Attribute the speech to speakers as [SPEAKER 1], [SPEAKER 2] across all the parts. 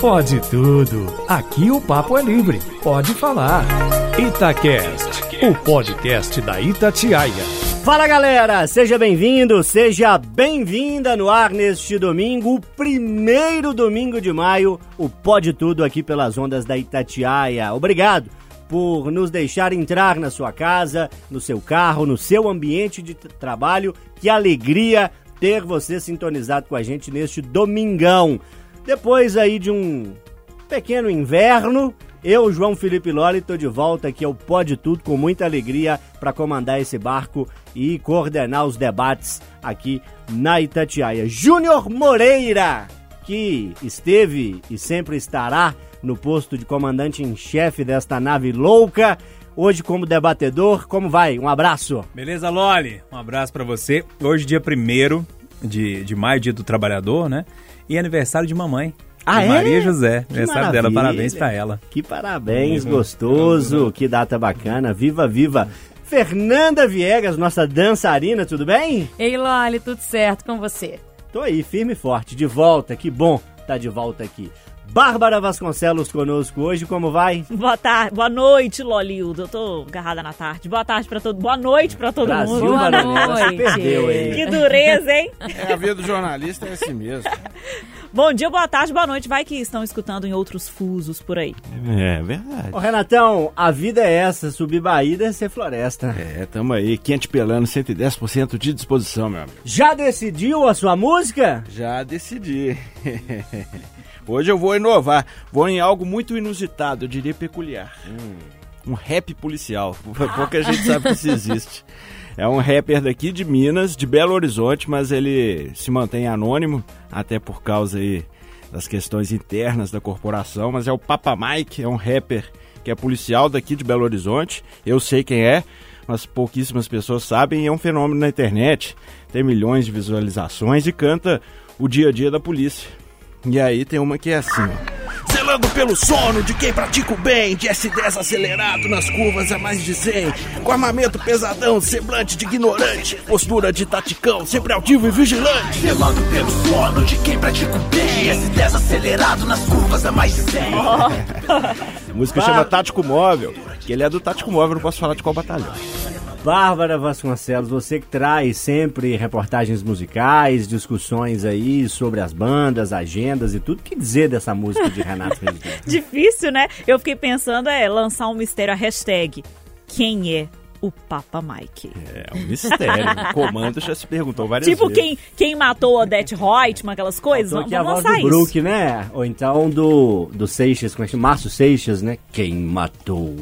[SPEAKER 1] Pode tudo. Aqui o papo é livre. Pode falar. Itacast, o podcast da Itatiaia.
[SPEAKER 2] Fala galera, seja bem-vindo, seja bem-vinda no ar neste domingo, primeiro domingo de maio, o Pode Tudo aqui pelas ondas da Itatiaia. Obrigado por nos deixar entrar na sua casa, no seu carro, no seu ambiente de trabalho. Que alegria ter você sintonizado com a gente neste domingão. Depois aí de um pequeno inverno, eu, João Felipe Loli, estou de volta aqui ao Pode Tudo com muita alegria para comandar esse barco e coordenar os debates aqui na Itatiaia. Júnior Moreira, que esteve e sempre estará no posto de comandante em chefe desta nave louca, hoje como debatedor. Como vai? Um abraço.
[SPEAKER 3] Beleza, Loli? Um abraço para você. Hoje, dia 1 de, de maio, dia do trabalhador, né? E aniversário de mamãe.
[SPEAKER 2] Ah, é?
[SPEAKER 3] Maria José, aniversário dela, parabéns pra ela.
[SPEAKER 2] Que parabéns, gostoso, que data bacana. Viva, viva. Fernanda Viegas, nossa dançarina, tudo bem?
[SPEAKER 4] Ei, Loli, tudo certo com você?
[SPEAKER 2] Tô aí, firme e forte, de volta, que bom tá de volta aqui. Bárbara Vasconcelos conosco hoje, como vai?
[SPEAKER 5] Boa tarde, boa noite, Lolildo. Eu tô agarrada na tarde. Boa tarde pra todo Boa noite pra todo
[SPEAKER 2] Brasil,
[SPEAKER 5] mundo.
[SPEAKER 4] Boa noite.
[SPEAKER 2] perdeu aí.
[SPEAKER 5] Que dureza, hein?
[SPEAKER 6] É, a vida do jornalista é assim mesmo.
[SPEAKER 5] Bom dia, boa tarde, boa noite. Vai que estão escutando em outros fusos por aí.
[SPEAKER 6] É verdade.
[SPEAKER 2] Ô Renatão, a vida é essa, subir Bahia e descer floresta.
[SPEAKER 6] É, tamo aí, quente pelando, 110% de disposição, meu amigo.
[SPEAKER 2] Já decidiu a sua música?
[SPEAKER 6] Já decidi. Hoje eu vou inovar. Vou em algo muito inusitado, eu diria peculiar. Um rap policial. Pouca gente sabe que isso existe. É um rapper daqui de Minas, de Belo Horizonte, mas ele se mantém anônimo, até por causa aí das questões internas da corporação. Mas é o Papa Mike, é um rapper que é policial daqui de Belo Horizonte. Eu sei quem é, mas pouquíssimas pessoas sabem. É um fenômeno na internet, tem milhões de visualizações e canta o dia a dia da polícia. E aí tem uma que é assim, ó. Zelando pelo sono de quem pratica o bem, de S10 acelerado nas curvas a mais de 100, com armamento pesadão, semblante de ignorante, postura de taticão, sempre altivo e vigilante.
[SPEAKER 7] Zelando pelo sono de quem pratica o bem S10 acelerado nas curvas a mais de 100
[SPEAKER 6] A música chama Tático Móvel, que ele é do Tático Móvel, não posso falar de qual batalhão.
[SPEAKER 2] Bárbara Vasconcelos, você que traz sempre reportagens musicais, discussões aí sobre as bandas, agendas e tudo. O que dizer dessa música de Renato Regina?
[SPEAKER 5] Difícil, né? Eu fiquei pensando é lançar um mistério a hashtag. Quem é o Papa Mike?
[SPEAKER 6] É um mistério, o comando já se perguntou várias
[SPEAKER 5] Tipo
[SPEAKER 6] vezes.
[SPEAKER 5] quem, quem matou Odette Reutemann, aquelas coisas. Vamos,
[SPEAKER 2] aqui a
[SPEAKER 5] vamos
[SPEAKER 2] voz
[SPEAKER 5] lançar
[SPEAKER 2] do
[SPEAKER 5] isso.
[SPEAKER 2] Brook, né? Ou então do, do Seixas, como é que chama? Márcio Seixas, né? Quem matou?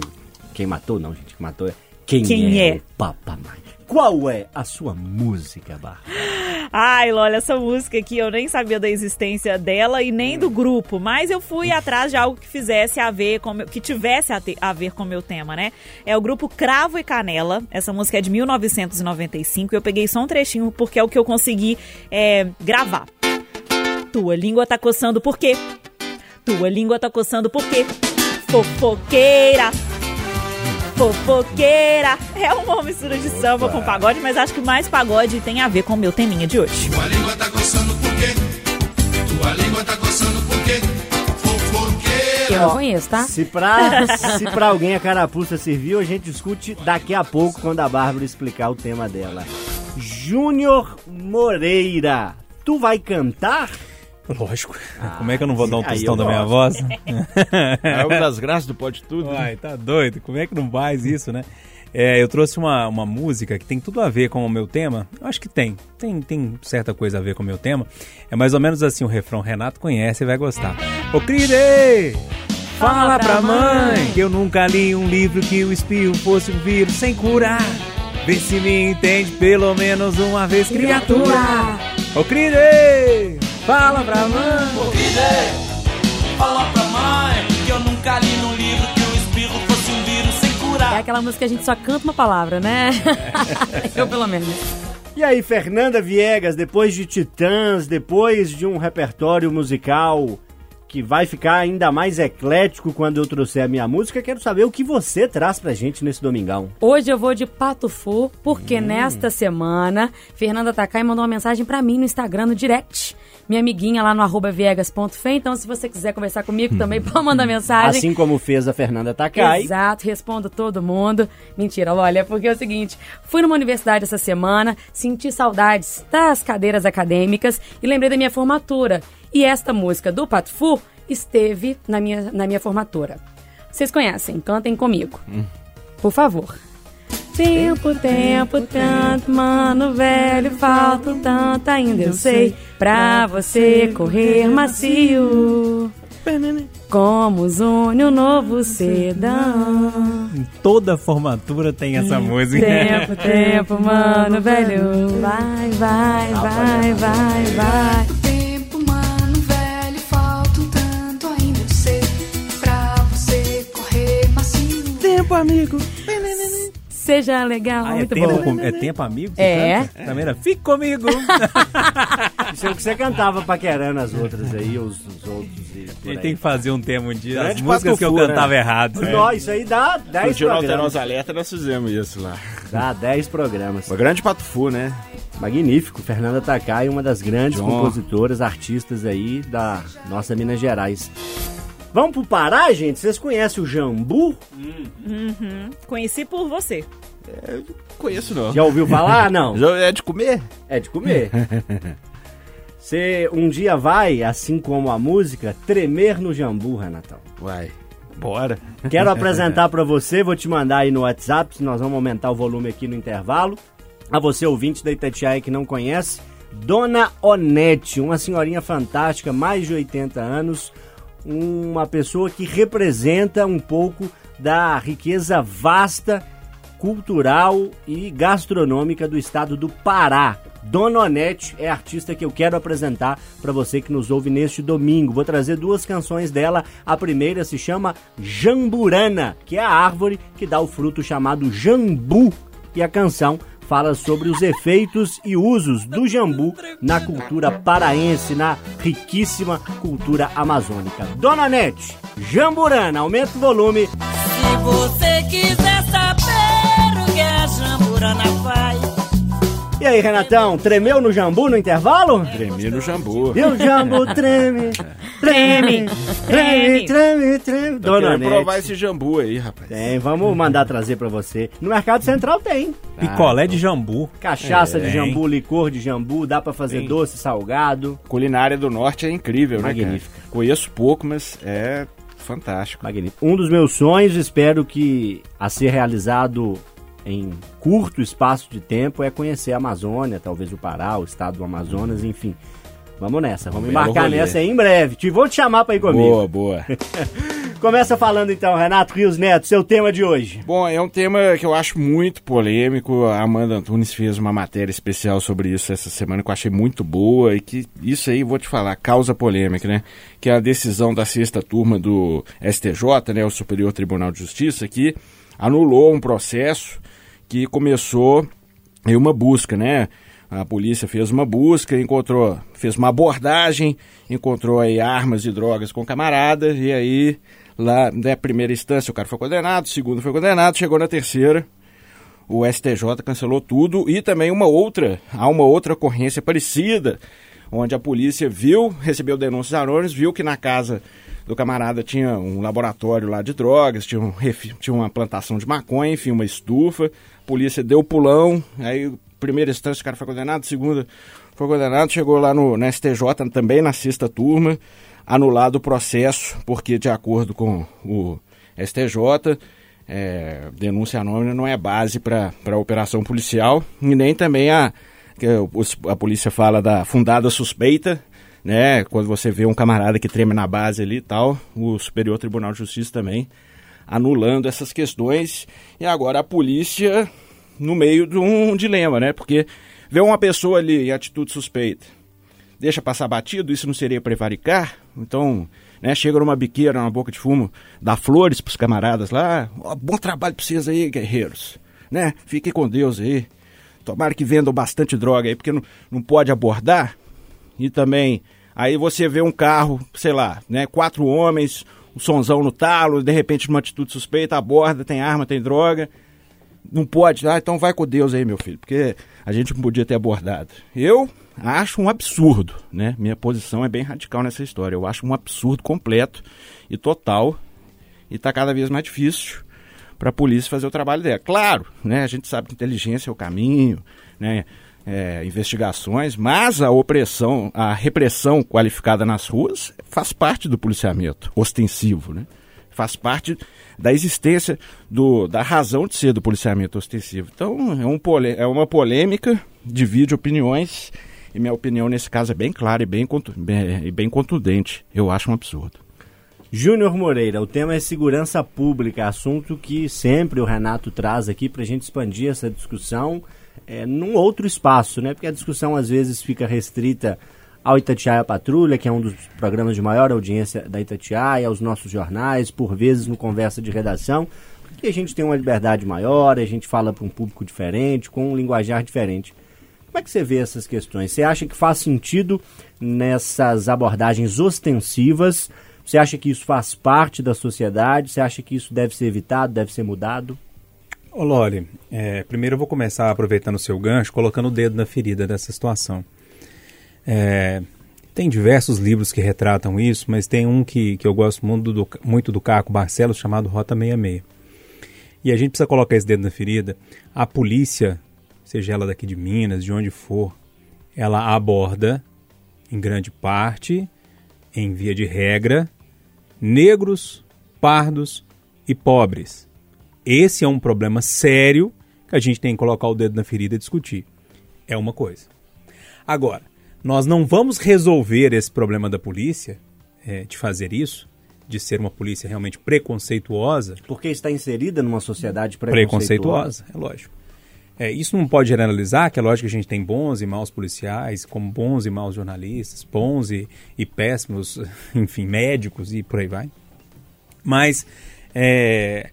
[SPEAKER 2] Quem matou? Não, gente, que matou é... Quem,
[SPEAKER 5] Quem
[SPEAKER 2] é,
[SPEAKER 5] é?
[SPEAKER 2] Papa? Qual é a sua música, Bárbara?
[SPEAKER 5] Ai, olha, essa música aqui eu nem sabia da existência dela e nem do grupo, mas eu fui atrás de algo que fizesse a ver com que tivesse a, te- a ver com o meu tema, né? É o grupo Cravo e Canela. Essa música é de 1995. Eu peguei só um trechinho porque é o que eu consegui é, gravar. Tua língua tá coçando por quê? Tua língua tá coçando por quê? Fofoqueira. Fofoqueira. É uma mistura de samba com pagode, mas acho que mais pagode tem a ver com o meu teminha de hoje.
[SPEAKER 7] Tua língua tá coçando por quê? Tua língua tá coçando por quê? Fofoqueira
[SPEAKER 4] Eu não conheço, tá?
[SPEAKER 2] Se pra, se pra alguém a carapuça serviu, a gente discute daqui a pouco quando a Bárbara explicar o tema dela. Júnior Moreira, tu vai cantar?
[SPEAKER 3] Lógico. Como é que eu não vou dar um tostão da minha voz?
[SPEAKER 6] É uma das graças do Pode Tudo. né?
[SPEAKER 3] Uai, tá doido? Como é que não faz isso, né? É, eu trouxe uma, uma música que tem tudo a ver com o meu tema. Eu acho que tem. tem. Tem certa coisa a ver com o meu tema. É mais ou menos assim o refrão. Renato conhece e vai gostar. Ô, Cride! Fala pra mãe que eu nunca li um livro que o espirro fosse um vírus sem curar. Vê se me entende pelo menos uma vez, criatura. Ô, Cride! Fala pra mãe.
[SPEAKER 7] Fala pra mãe que eu nunca li num livro que o espirro fosse um vírus sem
[SPEAKER 4] É
[SPEAKER 7] curar
[SPEAKER 4] aquela música que a gente só canta uma palavra, né? Eu, pelo menos.
[SPEAKER 2] E aí, Fernanda Viegas, depois de Titãs, depois de um repertório musical que vai ficar ainda mais eclético quando eu trouxer a minha música. Quero saber o que você traz pra gente nesse domingão.
[SPEAKER 4] Hoje eu vou de Pato Fu, porque nesta semana, Fernanda Takai mandou uma mensagem pra mim no Instagram, no direct. Minha amiguinha lá no arroba viegas.fe. Então, se você quiser conversar comigo também, pode mandar mensagem.
[SPEAKER 2] Assim como fez a Fernanda Takai.
[SPEAKER 4] Exato, respondo todo mundo. Mentira, olha, porque é o seguinte: fui numa universidade essa semana, senti saudades das cadeiras acadêmicas e lembrei da minha formatura. E esta música do Pato Fu esteve na minha, na minha formatura. Vocês conhecem, cantem comigo. Por favor. Tempo, tempo, tanto, mano, velho, falta tanto, ainda eu sei, pra você correr macio. Como une um novo sedã.
[SPEAKER 3] Em toda formatura tem essa música.
[SPEAKER 4] Tempo, tempo, mano, velho. Vai, vai, vai, vai, vai.
[SPEAKER 8] Tempo, mano, velho, falta um tanto ainda eu sei pra você correr macio.
[SPEAKER 6] Tempo, amigo.
[SPEAKER 4] Seja legal,
[SPEAKER 3] Ah, é,
[SPEAKER 4] muito
[SPEAKER 3] tempo,
[SPEAKER 4] bom.
[SPEAKER 3] é tempo amigo?
[SPEAKER 4] É.
[SPEAKER 3] canta? Também era, Fique comigo.
[SPEAKER 2] Isso é o que você cantava paquerando as outras aí, os, os outros. E por
[SPEAKER 3] A gente
[SPEAKER 2] aí.
[SPEAKER 3] tem que fazer um tema um dia. As
[SPEAKER 6] Grande
[SPEAKER 3] músicas que eu
[SPEAKER 6] Patufu, né?
[SPEAKER 3] cantava errado.
[SPEAKER 2] Nó, isso aí dá 10
[SPEAKER 6] No Dia do
[SPEAKER 2] programas.
[SPEAKER 6] Alterosa Alerta nós fizemos isso lá.
[SPEAKER 2] Dá 10 programas.
[SPEAKER 6] Uma grande patufu, né?
[SPEAKER 2] Magnífico. Fernanda Takai, uma das grandes
[SPEAKER 6] John.
[SPEAKER 2] compositoras, artistas aí da nossa Minas Gerais. Vamos pro Pará, gente? Vocês conhecem o Jambu?
[SPEAKER 5] Conheci por você.
[SPEAKER 6] Conheço não.
[SPEAKER 2] Já ouviu falar? Não.
[SPEAKER 6] Já É de comer?
[SPEAKER 2] É de comer. Você um dia vai, assim como a música, tremer no jambu, Renatão.
[SPEAKER 6] Vai. Bora.
[SPEAKER 2] Quero apresentar pra você, vou te mandar aí no WhatsApp, nós vamos aumentar o volume aqui no intervalo. A você, ouvinte da Itatiaia que não conhece, Dona Onete, uma senhorinha fantástica, mais de 80 anos, uma pessoa que representa um pouco da riqueza vasta, cultural e gastronômica do estado do Pará. Dona Onete é a artista que eu quero apresentar para você que nos ouve neste domingo. Vou trazer duas canções dela. A primeira se chama Jamburana, que é a árvore que dá o fruto chamado jambu. E a canção fala sobre os efeitos e usos do jambu na cultura paraense, na riquíssima cultura amazônica. Dona Onete, Jamburana, aumenta o volume.
[SPEAKER 9] Se você quiser saber o que a jamburana faz,
[SPEAKER 2] E aí, Renatão, tremeu no jambu no intervalo?
[SPEAKER 6] Tremi no jambu.
[SPEAKER 2] E o jambu treme, treme, treme, treme, treme.
[SPEAKER 6] Tô
[SPEAKER 2] Dona
[SPEAKER 6] querendo provar esse jambu aí, rapaz.
[SPEAKER 2] Tem, vamos mandar trazer pra você. No Mercado Central tem.
[SPEAKER 3] Picolé de jambu.
[SPEAKER 2] Cachaça de
[SPEAKER 3] É,
[SPEAKER 2] jambu, licor de jambu, dá pra fazer
[SPEAKER 6] Tem.
[SPEAKER 2] doce, salgado.
[SPEAKER 6] Culinária do Norte é incrível, né,
[SPEAKER 2] Magnífica.
[SPEAKER 6] Conheço pouco, mas é fantástico.
[SPEAKER 2] Magnífico. Um dos meus sonhos, espero que a ser realizado em curto espaço de tempo, é conhecer a Amazônia, talvez o Pará, o estado do Amazonas, enfim. Vamos nessa, vamos embarcar
[SPEAKER 6] rolê.
[SPEAKER 2] nessa aí em breve. Te vou te chamar pra ir comigo.
[SPEAKER 6] Boa, boa.
[SPEAKER 2] Começa falando então, Renato Rios Neto, seu tema de hoje.
[SPEAKER 6] Bom, é um tema que eu acho muito polêmico. A Amanda Antunes fez uma matéria especial sobre isso essa semana que eu achei muito boa e que isso aí, vou te falar, causa polêmica, né? Que é a decisão da sexta turma do STJ, né, o Superior Tribunal de Justiça, que anulou um processo que começou uma busca, né? A polícia fez uma busca, encontrou, fez uma abordagem, encontrou aí armas e drogas com o camarada, e aí, lá na primeira instância o cara foi condenado, segundo foi condenado, chegou na terceira, o STJ cancelou tudo e também uma outra, há uma outra ocorrência parecida, onde a polícia viu, recebeu denúncias anônimas, viu que na casa do camarada tinha um laboratório lá de drogas, tinha, um tinha uma plantação de maconha, enfim, uma estufa. Polícia deu pulão, aí primeira instância o cara foi condenado, segunda foi condenado, chegou lá no, STJ também na sexta turma, anulado o processo, porque de acordo com o STJ, é, denúncia anônima não é base para a operação policial e nem também a, os- a polícia fala da fundada suspeita, né? Quando você vê um camarada que treme na base ali e tal, o Superior Tribunal de Justiça também anulando essas questões e agora a polícia no meio de um dilema, né? Porque vê uma pessoa ali em atitude suspeita, deixa passar batido, isso não seria prevaricar? Então, né, chega numa biqueira, numa boca de fumo, dá flores pros camaradas lá, ó, bom trabalho pra vocês aí, guerreiros, né? Fiquem com Deus aí. Tomara que vendam bastante droga aí, porque não, não pode abordar. E também Aí você vê um carro, sei lá, né, quatro homens, um sonzão no talo, de repente numa atitude suspeita, aborda, tem arma, tem droga. Não pode, ah, então vai com Deus aí, meu filho, porque a gente não podia ter abordado. Eu acho um absurdo, né? Minha posição é bem radical nessa história. Eu acho um absurdo completo e total. E tá cada vez mais difícil para a polícia fazer o trabalho dela. Claro, né? A gente sabe que inteligência é o caminho, né? É, investigações, mas a opressão, a repressão qualificada nas ruas faz parte do policiamento ostensivo, né? Faz parte da existência do, da razão de ser do policiamento ostensivo. Então é, um é uma polêmica, divide opiniões e minha opinião nesse caso é bem clara e bem, bem, bem contundente. Eu acho um absurdo.
[SPEAKER 2] Júnior Moreira, o tema é segurança pública, assunto que sempre o Renato traz aqui para a gente expandir essa discussão é, num outro espaço, né? Porque a discussão às vezes fica restrita ao Itatiaia Patrulha, que é um dos programas de maior audiência da Itatiaia, aos nossos jornais, por vezes no Conversa de Redação, porque a gente tem uma liberdade maior, a gente fala para um público diferente, com um linguajar diferente. Como é que você vê essas questões? Você acha que faz sentido nessas abordagens ostensivas? Você acha que isso faz parte da sociedade? Você acha que isso deve ser evitado, deve ser mudado?
[SPEAKER 3] Ô Loli, é, primeiro eu vou começar aproveitando o seu gancho, colocando o dedo na ferida dessa situação. É, tem diversos livros que retratam isso, mas tem um que, que eu gosto muito do, muito do Caco Barcelos, chamado Rota 66. E a gente precisa colocar esse dedo na ferida. A polícia, seja ela daqui de Minas, de onde for, ela aborda, em grande parte, em via de regra, negros, pardos e pobres. Esse é um problema sério que a gente tem que colocar o dedo na ferida e discutir. É uma coisa. Agora, nós não vamos resolver esse problema da polícia, é, de fazer isso, de ser uma polícia realmente preconceituosa.
[SPEAKER 2] Porque está inserida numa sociedade preconceituosa.
[SPEAKER 3] Preconceituosa, é lógico. É, isso não pode generalizar, que é lógico que a gente tem bons e maus policiais, como bons e maus jornalistas, bons e, e péssimos, enfim, médicos e por aí vai. Mas é,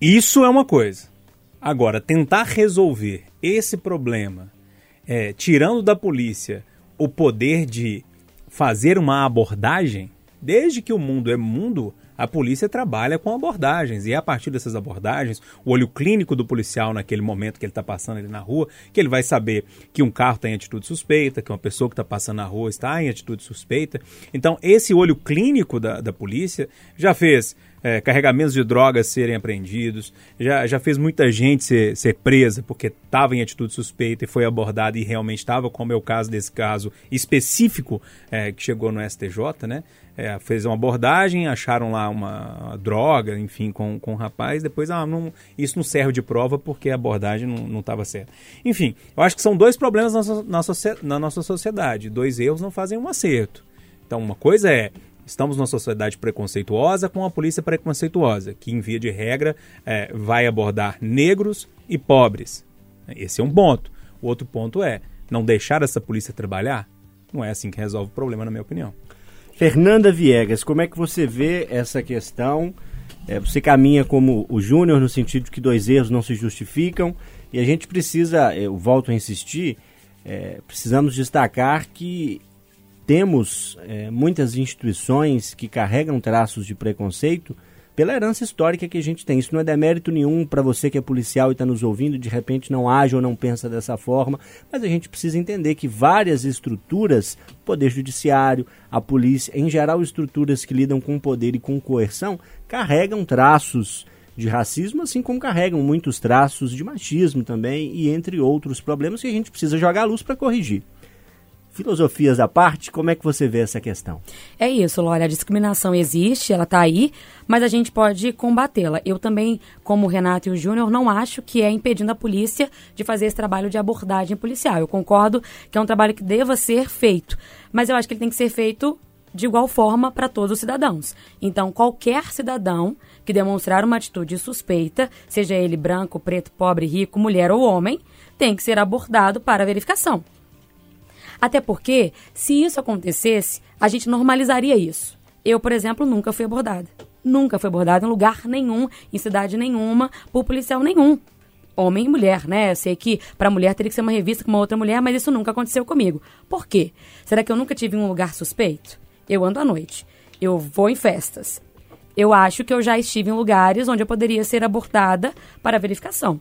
[SPEAKER 3] isso é uma coisa. Agora, tentar resolver esse problema, é, tirando da polícia o poder de fazer uma abordagem, desde que o mundo é mundo, a polícia trabalha com abordagens. E é a partir dessas abordagens, o olho clínico do policial naquele momento que ele está passando ali na rua, que ele vai saber que um carro está em atitude suspeita, que uma pessoa que está passando na rua está em atitude suspeita. Então, esse olho clínico da, da polícia já fez é, carregamentos de drogas serem apreendidos, já, já fez muita gente ser, ser presa porque estava em atitude suspeita e foi abordada e realmente estava, como é o caso desse caso específico é, que chegou no STJ, né? É, fez uma abordagem, acharam lá uma, droga, enfim, com, com o rapaz, depois, ah, não, isso não serve de prova porque a abordagem não estava certa. Enfim, eu acho que são dois problemas na, na, na nossa sociedade. Dois erros não fazem um acerto. Então, uma coisa é Estamos numa sociedade preconceituosa com a polícia preconceituosa, que, em via de regra, é, vai abordar negros e pobres. Esse é um ponto. O outro ponto é não deixar essa polícia trabalhar. Não é assim que resolve o problema, na minha opinião.
[SPEAKER 2] Fernanda Viegas, como é que você vê essa questão? É, você caminha como o Júnior no sentido de que dois erros não se justificam e a gente precisa, eu volto a insistir, é, precisamos destacar que temos é, muitas instituições que carregam traços de preconceito pela herança histórica que a gente tem. Isso não é demérito nenhum para você que é policial e está nos ouvindo, de repente não age ou não pensa dessa forma, mas a gente precisa entender que várias estruturas, o Poder Judiciário, a polícia, em geral estruturas que lidam com poder e com coerção, carregam traços de racismo, assim como carregam muitos traços de machismo também, e entre outros problemas que a gente precisa jogar a luz para corrigir. Filosofias à parte, como é que você vê essa questão?
[SPEAKER 4] É isso, Lória. A discriminação existe, ela está aí, mas a gente pode combatê-la. Eu também, como o Renato e o Júnior, não acho que é impedindo a polícia de fazer esse trabalho de abordagem policial. Eu concordo que é um trabalho que deva ser feito, mas eu acho que ele tem que ser feito de igual forma para todos os cidadãos. Então, qualquer cidadão que demonstrar uma atitude suspeita, seja ele branco, preto, pobre, rico, mulher ou homem, tem que ser abordado para verificação. Até porque, se isso acontecesse, a gente normalizaria isso. Eu, por exemplo, nunca fui abordada. Nunca fui abordada em lugar nenhum, em cidade nenhuma, por policial nenhum. homem e mulher, né? Eu sei que para mulher teria que ser uma revista com uma outra mulher, mas isso nunca aconteceu comigo. Por quê? Será que eu nunca tive um lugar suspeito? Eu ando à noite. Eu vou em festas. Eu acho que eu já estive em lugares onde eu poderia ser abortada para verificação.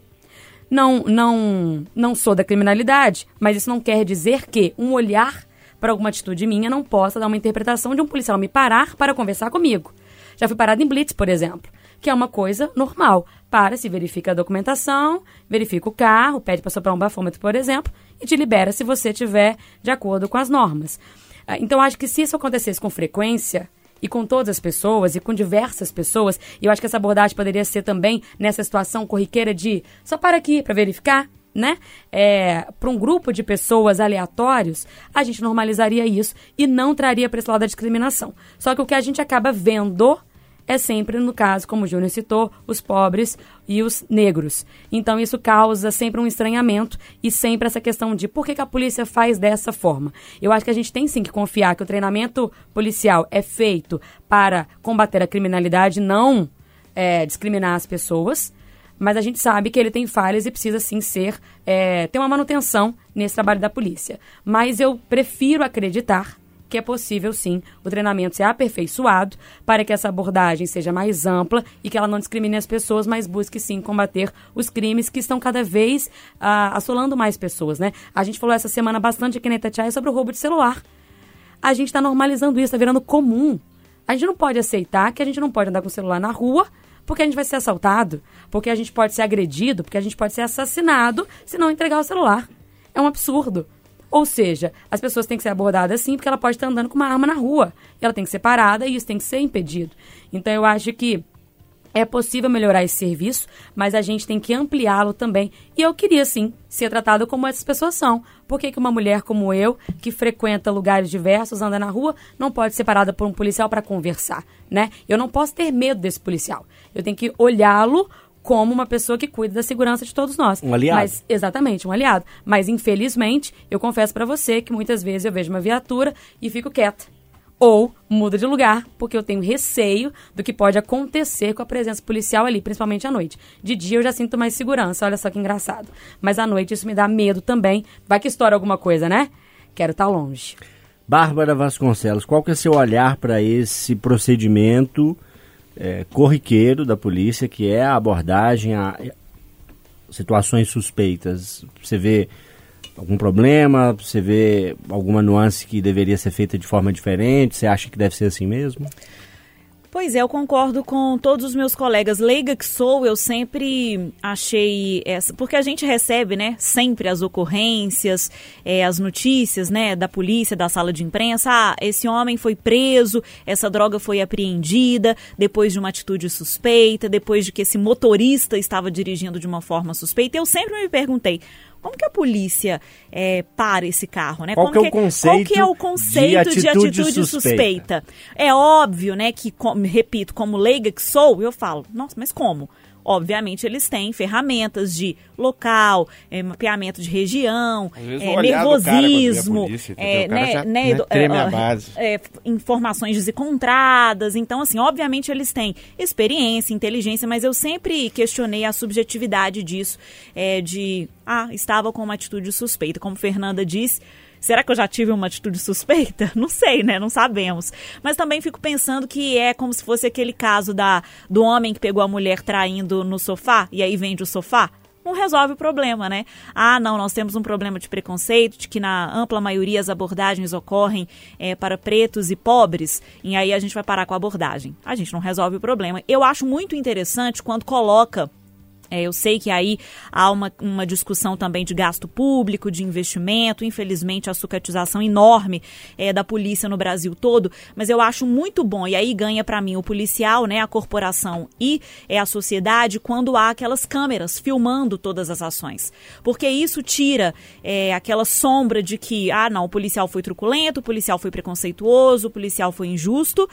[SPEAKER 4] Não, não, não sou da criminalidade, mas isso não quer dizer que um olhar para alguma atitude minha não possa dar uma interpretação de um policial me parar para conversar comigo. Já fui parado em blitz, por exemplo, que é uma coisa normal. Para, se verifica a documentação, verifica o carro, pede para soprar um bafômetro, por exemplo, e te libera se você tiver de acordo com as normas. Ah, Então, acho que se isso acontecesse com frequência, e com todas as pessoas, e com diversas pessoas, e eu acho que essa abordagem poderia ser também nessa situação corriqueira de só para aqui para verificar, né? É, para um grupo de pessoas aleatórios, a gente normalizaria isso e não traria para esse lado da discriminação. Só que o que a gente acaba vendo é sempre, no caso, como o Júnior citou, os pobres e os negros. Então isso causa sempre um estranhamento e sempre essa questão de por que, que a polícia faz dessa forma. Eu acho que a gente tem sim que confiar que o treinamento policial é feito para combater a criminalidade, não é, discriminar as pessoas. Mas a gente sabe que ele tem falhas e precisa sim ser é, ter uma manutenção nesse trabalho da polícia. Mas eu prefiro acreditar que é possível sim o treinamento ser aperfeiçoado para que essa abordagem seja mais ampla e que ela não discrimine as pessoas, mas busque sim combater os crimes que estão cada vez ah, assolando mais pessoas, né? A gente falou essa semana bastante aqui na Itatiaia sobre o roubo de celular. A gente está normalizando isso, está virando comum. A gente não pode aceitar que a gente não pode andar com o celular na rua porque a gente vai ser assaltado, porque a gente pode ser agredido, porque a gente pode ser assassinado se não entregar o celular. É um absurdo. Ou seja, as pessoas têm que ser abordadas assim porque ela pode estar andando com uma arma na rua. Ela tem que ser parada e isso tem que ser impedido. Então eu acho que é possível melhorar esse serviço, mas a gente tem que ampliá-lo também. E eu queria, sim, ser tratada como essas pessoas são. Por que, que uma mulher como eu, que frequenta lugares diversos, anda na rua, não pode ser parada por um policial para conversar, né? Eu não posso ter medo desse policial. Eu tenho que olhá-lo como uma pessoa que cuida da segurança de todos nós.
[SPEAKER 2] Um aliado.
[SPEAKER 4] Mas, exatamente, um aliado. Mas, infelizmente, eu confesso para você que muitas vezes eu vejo uma viatura e fico quieta. Ou mudo de lugar, porque eu tenho receio do que pode acontecer com a presença policial ali, principalmente à noite. De dia eu já sinto mais segurança, olha só que engraçado. Mas à noite isso me dá medo também. Vai que estoura alguma coisa, né? Quero estar longe.
[SPEAKER 2] Bárbara Vasconcelos, qual que é seu olhar para esse procedimento é, corriqueiro da polícia, que é a abordagem a situações suspeitas? Você vê algum problema? Você vê alguma nuance que deveria ser feita de forma diferente? Você acha que deve ser assim mesmo?
[SPEAKER 5] Pois é, eu concordo com todos os meus colegas. Leiga que sou, eu sempre achei essa. Porque a gente recebe, né, sempre as ocorrências, eh, as notícias, né, da polícia, da sala de imprensa. Ah, esse homem foi preso, essa droga foi apreendida depois de uma atitude suspeita, depois de que esse motorista estava dirigindo de uma forma suspeita. Eu sempre me perguntei. Como que a polícia eh, para esse carro, né?
[SPEAKER 2] Qual
[SPEAKER 5] Como
[SPEAKER 2] que é o conceito
[SPEAKER 5] Qual que é o
[SPEAKER 2] de
[SPEAKER 5] conceito de atitude,
[SPEAKER 2] atitude
[SPEAKER 5] suspeita? É óbvio, né, que, como- repito, como leiga que sou, eu falo, nossa, mas como? Obviamente, eles têm ferramentas de local, eh, mapeamento de região,
[SPEAKER 6] a
[SPEAKER 5] nervosismo,
[SPEAKER 6] polícia,
[SPEAKER 5] né,
[SPEAKER 6] já,
[SPEAKER 5] né,
[SPEAKER 6] né,
[SPEAKER 5] é, informações desencontradas. Então, assim, obviamente eles têm experiência, inteligência, mas eu sempre questionei a subjetividade disso, é, de, ah, estava com uma atitude suspeita. Como Fernanda disse, será que eu já tive uma atitude suspeita? Não sei, né? Não sabemos. Mas também fico pensando que é como se fosse aquele caso da, do homem que pegou a mulher traindo no sofá e aí vende o sofá não resolve o problema, né? Ah, não, nós temos um problema de preconceito, de que na ampla maioria as abordagens ocorrem eh, para pretos e pobres, e aí a gente vai parar com a abordagem. A gente não resolve o problema. Eu acho muito interessante quando coloca é, eu sei que aí há uma, uma discussão também de gasto público, de investimento, infelizmente a sucatização enorme é, da polícia no Brasil todo, mas eu acho muito bom, e aí ganha para mim o policial, né, a corporação e é, a sociedade, quando há aquelas câmeras filmando todas as ações. Porque isso tira é, aquela sombra de que, ah, não, o policial foi truculento, o policial foi preconceituoso, o policial foi injusto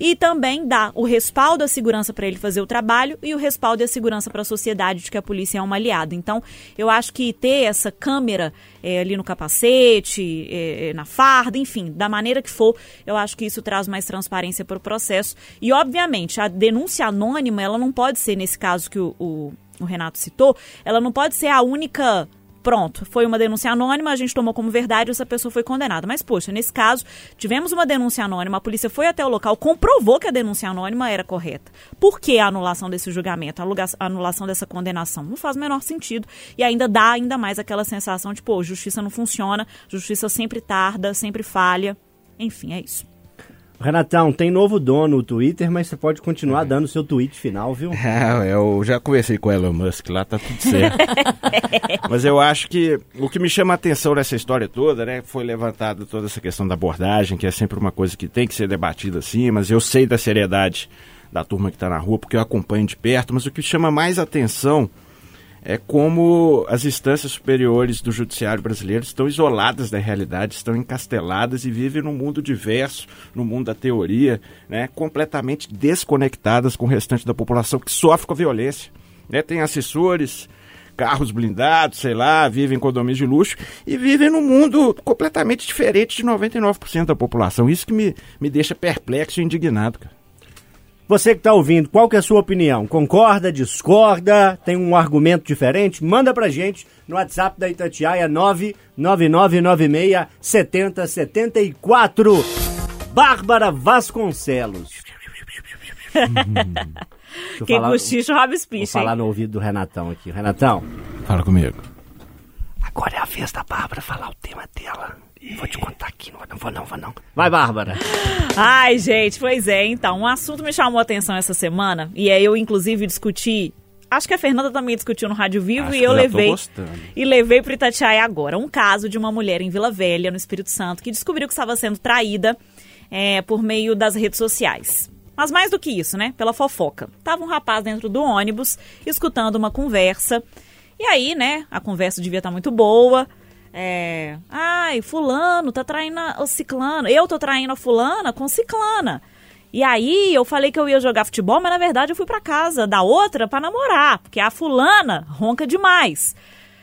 [SPEAKER 5] e também dá o respaldo à segurança para ele fazer o trabalho e o respaldo a segurança para a sociedade de que a polícia é uma aliada. Então, eu acho que ter essa câmera eh, ali no capacete, eh, na farda, enfim, da maneira que for, eu acho que isso traz mais transparência para o processo. E, obviamente, a denúncia anônima, ela não pode ser, nesse caso que o, o o Renato citou, ela não pode ser a única. Pronto, foi uma denúncia anônima, a gente tomou como verdade, essa pessoa foi condenada. Mas, poxa, nesse caso, tivemos uma denúncia anônima, a polícia foi até o local, comprovou que a denúncia anônima era correta. Por que a anulação desse julgamento, a anulação dessa condenação? Não faz o menor sentido. E ainda dá ainda mais aquela sensação de, pô, justiça não funciona, justiça sempre tarda, sempre falha. Enfim, é isso.
[SPEAKER 2] Renatão, tem novo dono no Twitter, mas você pode continuar dando seu tweet final, viu?
[SPEAKER 6] É, eu já conversei com o Elon Musk lá, tá tudo certo. Mas eu acho que o que me chama a atenção nessa história toda, né, foi levantada toda essa questão da abordagem, que é sempre uma coisa que tem que ser debatida assim, mas eu sei da seriedade da turma que está na rua, porque eu acompanho de perto, mas o que chama mais atenção é como as instâncias superiores do judiciário brasileiro estão isoladas da realidade, estão encasteladas e vivem num mundo diverso, no mundo da teoria, né, completamente desconectadas com o restante da população que sofre com a violência. Né, tem assessores, carros blindados, sei lá, vivem em condomínios de luxo e vivem num mundo completamente diferente de 99% da população. Isso que me, me deixa perplexo e indignado, cara.
[SPEAKER 2] Você que está ouvindo, qual que é a sua opinião? Concorda, discorda, tem um argumento diferente? Manda pra gente no WhatsApp da Itatiaia 99996 7074. Bárbara Vasconcelos. Eu
[SPEAKER 5] Quem cochicha, o Rob
[SPEAKER 2] Vou
[SPEAKER 5] Spicha,
[SPEAKER 2] falar no ouvido do Renatão aqui. Renatão,
[SPEAKER 6] Fala comigo.
[SPEAKER 2] agora é a vez da Bárbara falar o tema dela. Vou te contar aqui, não vou não, vou não, vou não. Vai, Bárbara.
[SPEAKER 5] Ai, gente, pois é. Então, um assunto me chamou a atenção essa semana. E aí eu, inclusive, discuti. Acho que a Fernanda também discutiu no Rádio Vivo
[SPEAKER 6] Acho
[SPEAKER 5] e eu
[SPEAKER 6] eu
[SPEAKER 5] levei.
[SPEAKER 6] gostando.
[SPEAKER 5] E levei pro Itatiaia agora. Um caso de uma mulher em Vila Velha, no Espírito Santo, que descobriu que estava sendo traída é, por meio das redes sociais. Mas mais do que isso, né? Pela fofoca. Tava um rapaz dentro do ônibus, escutando uma conversa. E aí, né? A conversa devia estar muito boa. É, ai, fulano tá traindo a- o ciclano. Eu tô traindo a fulana com ciclana. E aí eu falei que eu ia jogar futebol, mas na verdade eu fui pra casa da outra pra namorar, porque a fulana ronca demais.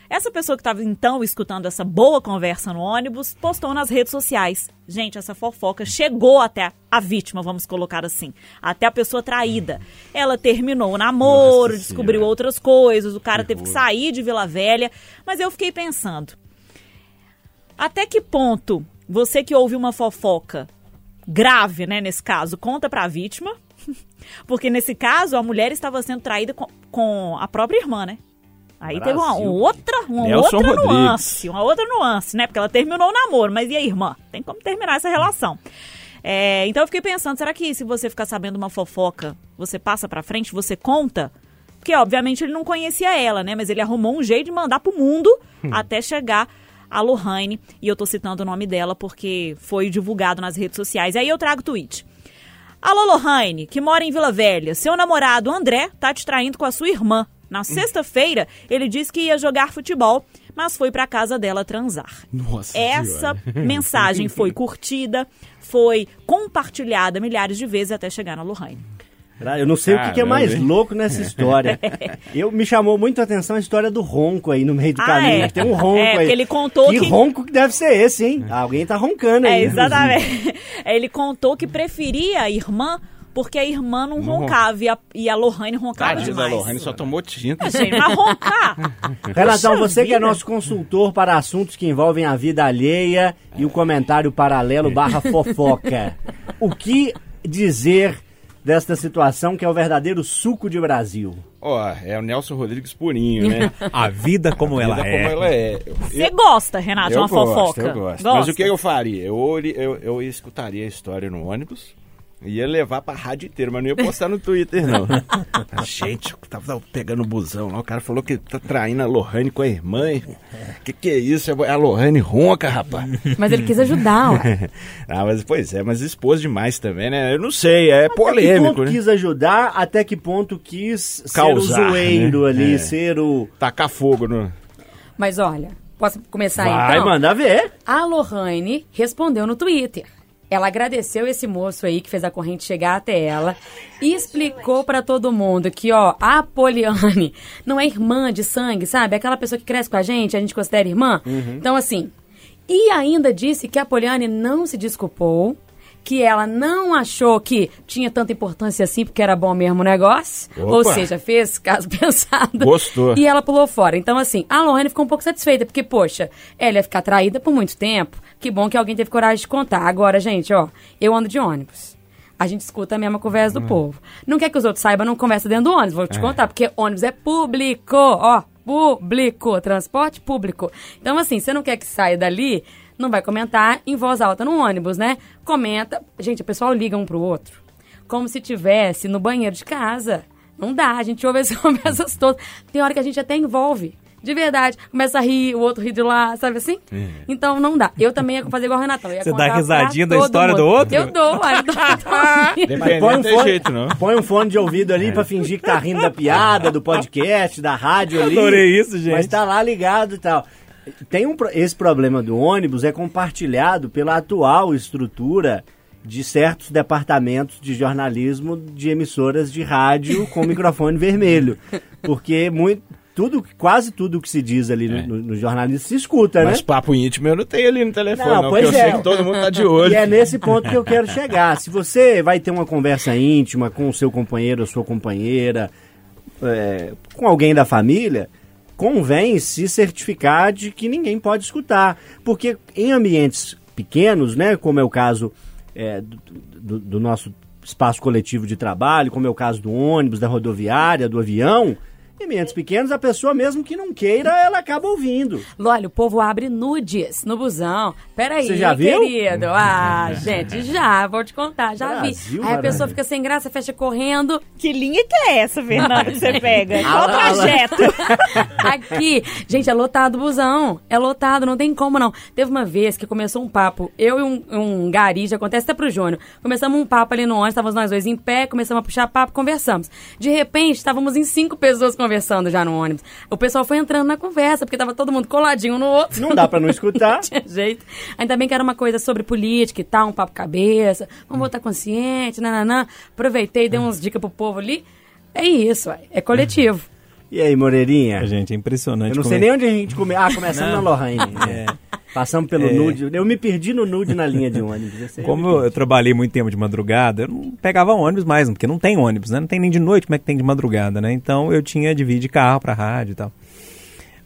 [SPEAKER 5] Essa pessoa que estava então escutando essa boa conversa no ônibus postou nas redes sociais. Gente, essa fofoca chegou até a vítima, vamos colocar assim, até a pessoa traída. Ela terminou o namoro,
[SPEAKER 6] Nossa
[SPEAKER 5] descobriu
[SPEAKER 6] Senhora.
[SPEAKER 5] outras coisas, o cara teve que sair de Vila Velha, mas eu fiquei pensando, até que ponto você que ouve uma fofoca grave, né, nesse caso, conta pra vítima? Porque nesse caso a mulher estava sendo traída com, com a própria irmã, né? Aí teve uma, outra, uma
[SPEAKER 6] Nelson
[SPEAKER 5] outra
[SPEAKER 6] Rodrigues.
[SPEAKER 5] nuance, uma outra nuance, né? Porque ela terminou o namoro, mas e a irmã? Tem como terminar essa relação. É, então eu fiquei pensando, será que se você ficar sabendo uma fofoca, você passa pra frente, você conta? Porque obviamente ele não conhecia ela, né? Mas ele arrumou um jeito de mandar pro mundo até chegar a Lohane. E eu tô citando o nome dela porque foi divulgado nas redes sociais. Aí eu trago o tweet. Alô, Lohane, que mora em Vila Velha. Seu namorado André tá te traindo com a sua irmã. Na sexta-feira, ele disse que ia jogar futebol, mas foi pra casa dela transar.
[SPEAKER 6] Nossa
[SPEAKER 5] Essa
[SPEAKER 6] Senhora.
[SPEAKER 5] mensagem foi curtida, foi compartilhada milhares de vezes até chegar na Lohane.
[SPEAKER 2] Eu não sei o que que, é
[SPEAKER 6] Caramba,
[SPEAKER 2] mais
[SPEAKER 6] hein?
[SPEAKER 2] louco nessa história. Eu me chamou muito a atenção a história do ronco aí no meio do
[SPEAKER 5] Ah,
[SPEAKER 2] caminho.
[SPEAKER 5] é?
[SPEAKER 2] Tem um ronco
[SPEAKER 5] É,
[SPEAKER 2] aí.
[SPEAKER 5] ele contou que-
[SPEAKER 2] ronco que deve ser esse, hein? Alguém tá roncando aí.
[SPEAKER 5] É, exatamente. Ele contou que preferia a irmã porque a irmã não,
[SPEAKER 6] Não
[SPEAKER 5] roncava e a, e a Lohane roncava
[SPEAKER 6] Tadinha da
[SPEAKER 5] demais.
[SPEAKER 6] Lohane só tomou tinta.
[SPEAKER 5] Gente, mas roncar?
[SPEAKER 2] Renatão,
[SPEAKER 5] Poxa
[SPEAKER 2] você que é
[SPEAKER 5] vida.
[SPEAKER 2] nosso consultor para assuntos que envolvem a vida alheia e o comentário paralelo barra fofoca. O que dizer desta situação que é o verdadeiro suco de Brasil?
[SPEAKER 6] Ó, é o Nelson Rodrigues purinho, né?
[SPEAKER 3] A vida como ela
[SPEAKER 6] Vida
[SPEAKER 3] é.
[SPEAKER 6] como ela é.
[SPEAKER 5] Você gosta, Renato, de
[SPEAKER 6] eu
[SPEAKER 5] uma
[SPEAKER 6] gosto,
[SPEAKER 5] fofoca?
[SPEAKER 6] Eu gosto.
[SPEAKER 5] Gosta?
[SPEAKER 6] Mas o que eu faria? Eu, eu, eu escutaria a história no ônibus. Ia levar pra rádio inteira, mas não ia postar no Twitter, não. Gente, eu tava pegando o busão lá, o cara falou que tá traindo a Lohane com a irmã. Que que é isso? A Lohane ronca, rapaz.
[SPEAKER 4] Mas ele quis ajudar, ué.
[SPEAKER 6] ah, mas pois é, mas expôs demais também, né? Eu não sei, é
[SPEAKER 2] Até que
[SPEAKER 6] polêmico,
[SPEAKER 2] ponto
[SPEAKER 6] né?
[SPEAKER 2] quis ajudar, até que ponto quis
[SPEAKER 6] Causar,
[SPEAKER 2] ser o zoeiro
[SPEAKER 6] né?
[SPEAKER 2] ali,
[SPEAKER 6] É.
[SPEAKER 2] ser o...
[SPEAKER 6] Tacar fogo no...
[SPEAKER 4] Mas olha, posso começar
[SPEAKER 2] Vai,
[SPEAKER 4] então?
[SPEAKER 2] manda ver.
[SPEAKER 4] A Lohane respondeu no Twitter. Ela agradeceu esse moço aí que fez a corrente chegar até ela e explicou pra todo mundo que, ó, a Poliane não é irmã de sangue, sabe? Aquela pessoa que cresce com a gente, a gente considera irmã. Então, assim. E ainda disse que a Poliane não se desculpou, que ela não achou que tinha tanta importância assim, porque era bom mesmo o negócio.
[SPEAKER 6] Opa.
[SPEAKER 4] Ou seja, fez caso pensado.
[SPEAKER 6] Gostou.
[SPEAKER 4] E ela pulou fora. Então, assim, a Lohane ficou um pouco satisfeita, porque, poxa, ela ia ficar traída por muito tempo. Que bom que alguém teve coragem de contar. Agora, gente, ó, eu ando de ônibus. A gente escuta a mesma conversa do povo. Não quer que os outros saibam, não conversa dentro do ônibus. Vou te contar, porque ônibus é público, ó, público, transporte público. Então, assim, você não quer que saia dali, não vai comentar em voz alta no ônibus, né? Comenta. Gente, o pessoal liga um pro outro. Como se tivesse no banheiro de casa. Não dá, a gente ouve as conversas todas. Tem hora que a gente até envolve. De verdade. Começa a rir, o outro ri de lá, sabe assim? Então não dá. Eu também ia fazer igual o Renatão.
[SPEAKER 3] Você dá risadinha da história
[SPEAKER 4] mundo.
[SPEAKER 3] do outro?
[SPEAKER 4] Eu dou, olha, dou,
[SPEAKER 2] põe um fone-
[SPEAKER 6] jeito, não.
[SPEAKER 2] Põe um fone de ouvido ali pra fingir que tá rindo da piada, do podcast, da rádio ali.
[SPEAKER 3] Adorei isso, gente.
[SPEAKER 2] Mas tá lá ligado e tal. Tem um, esse problema do ônibus é compartilhado pela atual estrutura de certos departamentos de jornalismo de emissoras de rádio com microfone vermelho. Porque muito, tudo, quase tudo que se diz ali no, no- no jornalismo se escuta, né?
[SPEAKER 6] Mas papo íntimo eu não tenho ali no telefone,
[SPEAKER 2] Não,
[SPEAKER 6] não,
[SPEAKER 2] pois
[SPEAKER 6] porque eu
[SPEAKER 2] é.
[SPEAKER 6] sei que todo mundo tá de olho.
[SPEAKER 2] E é nesse ponto que eu quero chegar. Se você vai ter uma conversa íntima com o seu companheiro ou sua companheira, é, com alguém da família, convém se certificar de que ninguém pode escutar. Porque em ambientes pequenos, né, como é o caso é, do, do- do nosso espaço coletivo de trabalho, como é o caso do ônibus, da rodoviária, do avião, ambientes pequenos, a pessoa mesmo que não queira, ela acaba ouvindo.
[SPEAKER 4] Olha, o povo abre nudes no busão. Peraí,
[SPEAKER 2] Você já viu?
[SPEAKER 4] querido. Ah, gente, já, vou te contar, já
[SPEAKER 2] Brasil,
[SPEAKER 4] vi. Aí a
[SPEAKER 2] maravilha.
[SPEAKER 4] pessoa fica sem graça, fecha correndo.
[SPEAKER 5] Que linha que é essa, Fernanda, que você pega? Qual
[SPEAKER 2] ala.
[SPEAKER 5] trajeto?
[SPEAKER 4] Aqui, gente, é lotado o busão. É lotado, não tem como não. Teve uma vez que começou um papo, eu e um, um gari, já acontece até pro Júnior. Começamos um papo ali no ônibus, estávamos nós dois em pé, começamos a puxar papo, conversamos. De repente, estávamos em cinco pessoas conversando já no ônibus. O pessoal foi entrando na conversa, porque tava todo mundo coladinho um no outro.
[SPEAKER 2] Não dá pra não escutar.
[SPEAKER 4] tinha jeito. Ainda bem que era uma coisa sobre política e tal, um papo cabeça. Vamos votar consciente, nananã. Aproveitei e dei umas dicas pro povo ali. É isso, é coletivo.
[SPEAKER 2] E aí, Moreirinha?
[SPEAKER 3] Gente, é impressionante.
[SPEAKER 2] Eu não sei nem onde a gente come. Ah, começando na Lohane. É. Passamos pelo
[SPEAKER 3] É.
[SPEAKER 2] nude. Eu me perdi no nude na linha de ônibus.
[SPEAKER 3] Como
[SPEAKER 2] eu
[SPEAKER 3] eu, trabalhei muito tempo de madrugada, eu não pegava ônibus mais, porque não tem ônibus, né? Não tem nem de noite, como é que tem de madrugada, né? Então eu tinha de vir de carro pra rádio e tal.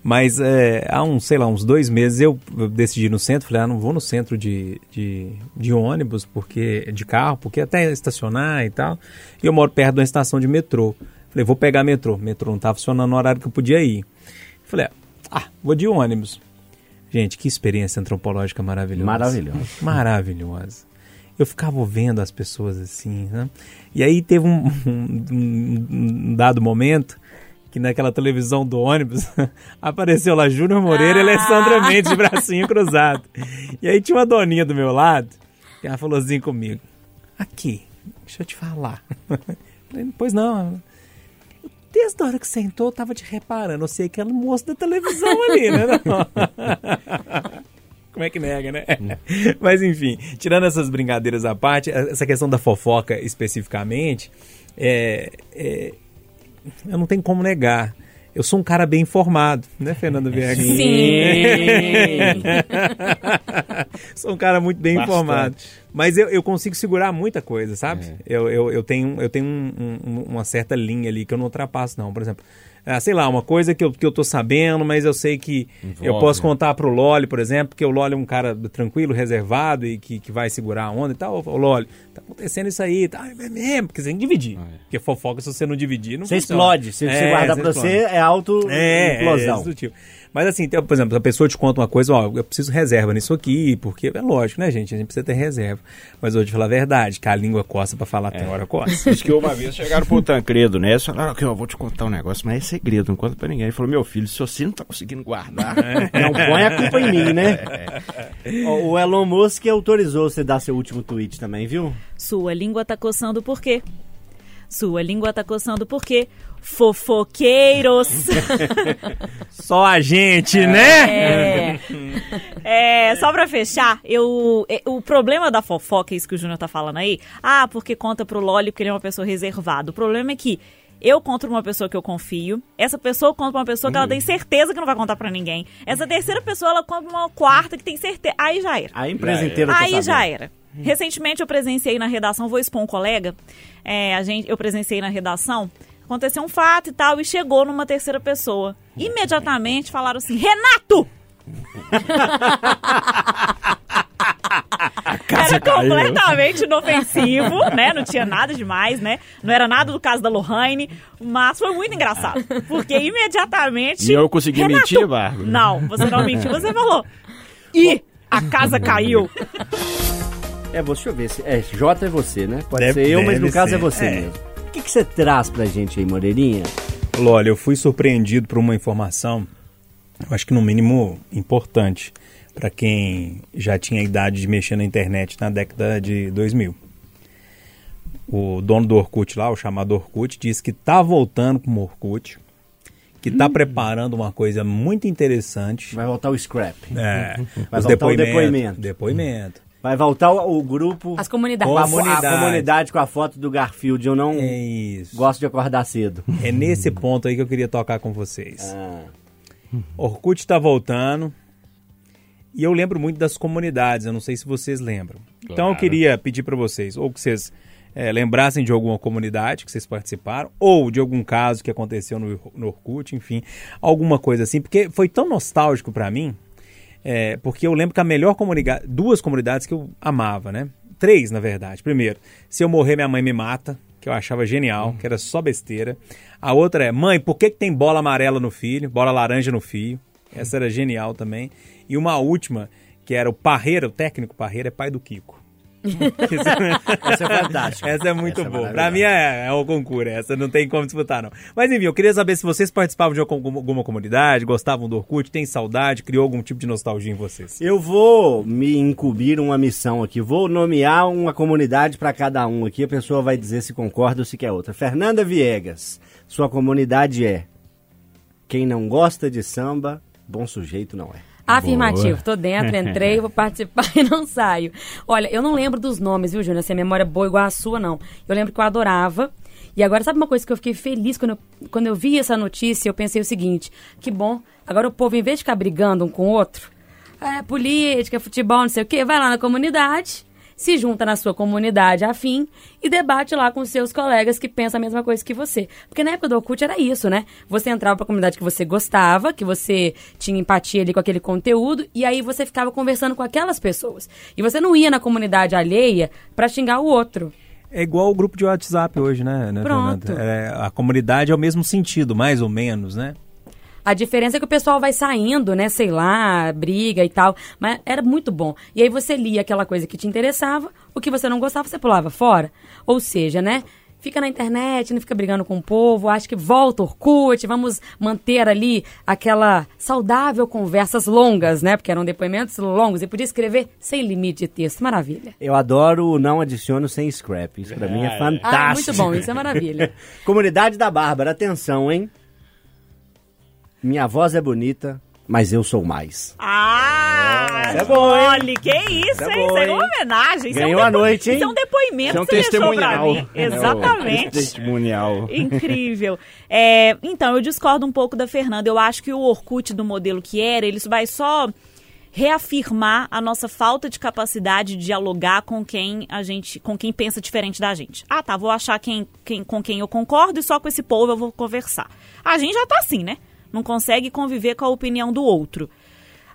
[SPEAKER 3] Mas é, há uns, sei lá, uns dois meses eu, decidi no centro, falei, ah, não vou no centro de, de, de ônibus, porque de carro, porque até estacionar e tal. E eu moro perto de uma estação de metrô. Falei, vou pegar metrô. Metrô não estava funcionando no horário que eu podia ir. Falei, ah, vou de ônibus. Gente, que experiência antropológica maravilhosa.
[SPEAKER 2] Maravilhosa.
[SPEAKER 3] Maravilhosa. Eu ficava vendo as pessoas assim, né? E aí teve um, um- um- um dado momento que naquela televisão do ônibus apareceu lá Júnior Moreira e Alessandra Mendes de bracinho cruzado. E aí tinha uma doninha do meu lado e ela falou assim comigo: Aqui, deixa eu te falar. Falei, pois não. Desde a hora que sentou, eu tava te reparando. Eu sei que era o moço da televisão ali, né? Como é que nega, né? Mas enfim, tirando essas brincadeiras à parte, essa questão da fofoca especificamente, é, é, eu não tenho como negar. Eu sou um cara bem informado, né, Fernando Viegas? sou um cara muito bem
[SPEAKER 6] Bastante.
[SPEAKER 3] informado. Mas eu, eu consigo segurar muita coisa, sabe?
[SPEAKER 6] É.
[SPEAKER 3] Eu, eu, eu tenho, eu tenho um- um- uma certa linha ali que eu não ultrapasso, não. Por exemplo, ah, sei lá, uma coisa que eu, que eu tô sabendo, mas eu sei que eu
[SPEAKER 6] Envolve,
[SPEAKER 3] posso
[SPEAKER 6] né?
[SPEAKER 3] contar pro Loli, por exemplo, porque o Loli é um cara tranquilo, reservado e que, que vai segurar a onda e tal. Ô, Loli, tá acontecendo isso aí, tá? É mesmo, porque você tem que dividir. Porque fofoca, se você não dividir, não
[SPEAKER 2] Você
[SPEAKER 3] funciona.
[SPEAKER 2] explode. Se você
[SPEAKER 3] É,
[SPEAKER 2] guardar pra
[SPEAKER 3] explode.
[SPEAKER 2] você, é
[SPEAKER 3] É, é,
[SPEAKER 2] implosão.
[SPEAKER 3] esse do tipo. Mas assim, tem- por exemplo, a pessoa te conta uma coisa, ó, eu preciso reserva nisso aqui, porque é lógico, né, gente? A gente precisa ter reserva. Mas te falar a verdade, que a língua coça pra falar, tem hora coça.
[SPEAKER 6] Diz que uma vez chegaram pro Tancredo, né? Eles falaram que eu vou te contar um negócio, mas é segredo, não conta pra ninguém. Ele falou, meu filho, se você não tá conseguindo guardar.
[SPEAKER 2] Não põe a culpa em mim, né? O Elon Musk autorizou você dar seu último tweet também, viu?
[SPEAKER 5] Sua língua tá coçando por quê? Sua língua tá coçando por quê? Fofoqueiros.
[SPEAKER 3] Só a gente, né?
[SPEAKER 4] É.
[SPEAKER 5] É, só pra fechar, eu, é, o problema da fofoca, isso que o Júnior tá falando aí, ah, porque conta pro Loli porque ele é uma pessoa reservada. O problema é que eu conto pra uma pessoa que eu confio, essa pessoa conta pra uma pessoa que ela tem certeza que não vai contar pra ninguém. Essa terceira pessoa, ela conta pra uma quarta que tem certeza. Aí já era.
[SPEAKER 2] A empresa inteira tá
[SPEAKER 5] Aí já
[SPEAKER 2] sabendo.
[SPEAKER 5] era. Recentemente eu presenciei na redação, vou expor um colega, é, a gente, eu presenciei na redação, aconteceu um fato e tal, e chegou numa terceira pessoa. Imediatamente falaram assim, Renato! Era completamente inofensivo, né? Não tinha nada demais, né? Não era nada do caso da Lohane, mas foi muito engraçado. Porque imediatamente.
[SPEAKER 6] E eu consegui
[SPEAKER 5] Renato,
[SPEAKER 6] mentir, Bárbara?
[SPEAKER 5] Não, você não mentiu, você falou. E a casa caiu.
[SPEAKER 2] É, você, deixa eu ver. Se, é, J é você, né? Pode
[SPEAKER 3] Deve-
[SPEAKER 2] ser eu, mas no caso
[SPEAKER 3] ser,
[SPEAKER 2] é você
[SPEAKER 3] é.
[SPEAKER 2] mesmo. O que, que você traz pra gente aí, Moreirinha?
[SPEAKER 3] Olha, eu fui surpreendido por uma informação, eu acho que no mínimo importante, para quem já tinha idade de mexer na internet na década de 2000. O dono do Orkut lá, o chamado Orkut, disse que está voltando com o Orkut, que está preparando uma coisa muito interessante.
[SPEAKER 2] Vai voltar o scrap.
[SPEAKER 3] É,
[SPEAKER 2] Vai
[SPEAKER 3] os
[SPEAKER 2] voltar o
[SPEAKER 3] depoimentos.
[SPEAKER 2] depoimento.
[SPEAKER 3] Depoimento.
[SPEAKER 2] Vai voltar o, o grupo.
[SPEAKER 4] As comunidades.
[SPEAKER 2] com a,
[SPEAKER 3] Comunidade.
[SPEAKER 2] a comunidade com a foto do Garfield. Eu não
[SPEAKER 3] É isso.
[SPEAKER 2] gosto de acordar cedo.
[SPEAKER 3] É nesse ponto aí que eu queria tocar com vocês.
[SPEAKER 2] Ah,
[SPEAKER 3] Orkut está voltando. E eu lembro muito das comunidades, eu não sei se vocês lembram. Então eu queria pedir para vocês, ou que vocês eh, lembrassem de alguma comunidade que vocês participaram, ou de algum caso que aconteceu no, no Orkut, enfim, alguma coisa assim, porque foi tão nostálgico para mim, eh, porque eu lembro que a melhor comunidade, duas comunidades que eu amava, né? Três, na verdade. Primeiro, se eu morrer, minha mãe me mata, que eu achava genial, que era só besteira. A outra é, mãe, por que, que tem bola amarela no filho, bola laranja no fio? Essa era genial também. E uma última, que era o Parreira, o técnico Parreira é pai do Kiko.
[SPEAKER 2] essa é fantástica.
[SPEAKER 3] Essa é muito
[SPEAKER 2] Essa é
[SPEAKER 3] boa.
[SPEAKER 2] maravilhosa.
[SPEAKER 3] pra mim é, é o concurso, essa não tem como disputar, não. Mas enfim, eu queria saber se vocês participavam de algum- alguma comunidade, gostavam do Orkut, tem saudade, criou algum tipo de nostalgia em vocês.
[SPEAKER 2] Eu vou me incumbir uma missão aqui. Vou nomear uma comunidade para cada um aqui. A pessoa vai dizer se concorda ou se quer outra. Fernanda Viegas, sua comunidade é quem não gosta de samba, bom sujeito não é.
[SPEAKER 4] Afirmativo, tô dentro, entrei, vou participar e não saio. Olha, eu não lembro dos nomes, viu, Júnior? Se a memória é boa igual a sua, não. Eu lembro que eu adorava. E agora, sabe uma coisa que eu fiquei feliz quando eu, quando eu vi essa notícia? Eu pensei o seguinte: que bom, agora o povo, em vez de ficar brigando um com o outro, é, política, futebol, não sei o quê, vai lá na comunidade, se junta na sua comunidade afim e debate lá com seus colegas que pensam a mesma coisa que você. Porque na época do Orkut era isso, né? Você entrava pra comunidade que você gostava, que você tinha empatia ali com aquele conteúdo, e aí você ficava conversando com aquelas pessoas. E você não ia na comunidade alheia pra xingar o outro.
[SPEAKER 3] É igual o grupo de WhatsApp hoje, né, né
[SPEAKER 4] Pronto.
[SPEAKER 3] É, a comunidade é o mesmo sentido, mais ou menos, né?
[SPEAKER 4] A diferença é que o pessoal vai saindo, né? Sei lá, briga e tal. Mas era muito bom. E aí você lia aquela coisa que te interessava, o que você não gostava, você pulava fora. Ou seja, né? Fica na internet, não fica brigando com o povo. Acho que volta o Orkut, vamos manter ali aquela saudável conversas longas, né? Porque eram depoimentos longos e podia escrever sem limite de texto. Maravilha.
[SPEAKER 2] Eu adoro o não adiciono sem scrap. Isso pra mim é fantástico.
[SPEAKER 4] Ah, muito bom, isso é maravilha.
[SPEAKER 2] Comunidade da Bárbara, atenção, hein? Minha voz é bonita, mas eu sou mais.
[SPEAKER 5] Ah!
[SPEAKER 2] É bom, hein?
[SPEAKER 5] Olha, que isso,
[SPEAKER 2] é
[SPEAKER 5] hein?
[SPEAKER 2] bom,
[SPEAKER 5] Isso é uma homenagem. Isso
[SPEAKER 2] Ganhou
[SPEAKER 5] é um
[SPEAKER 2] a noite, hein?
[SPEAKER 5] Isso é um depoimento
[SPEAKER 6] Isso é um
[SPEAKER 5] que você deixou pra
[SPEAKER 6] testemunhal.
[SPEAKER 5] mim. Exatamente.
[SPEAKER 6] É testemunhal.
[SPEAKER 5] Incrível. É, então, eu discordo um pouco da Fernanda. Eu acho que o Orkut do modelo que era, ele vai só reafirmar a nossa falta de capacidade de dialogar com quem a gente, com quem pensa diferente da gente. Ah, tá, vou achar quem, quem, com quem eu concordo e só com esse povo eu vou conversar. A gente já tá assim, né? Não consegue conviver com a opinião do outro.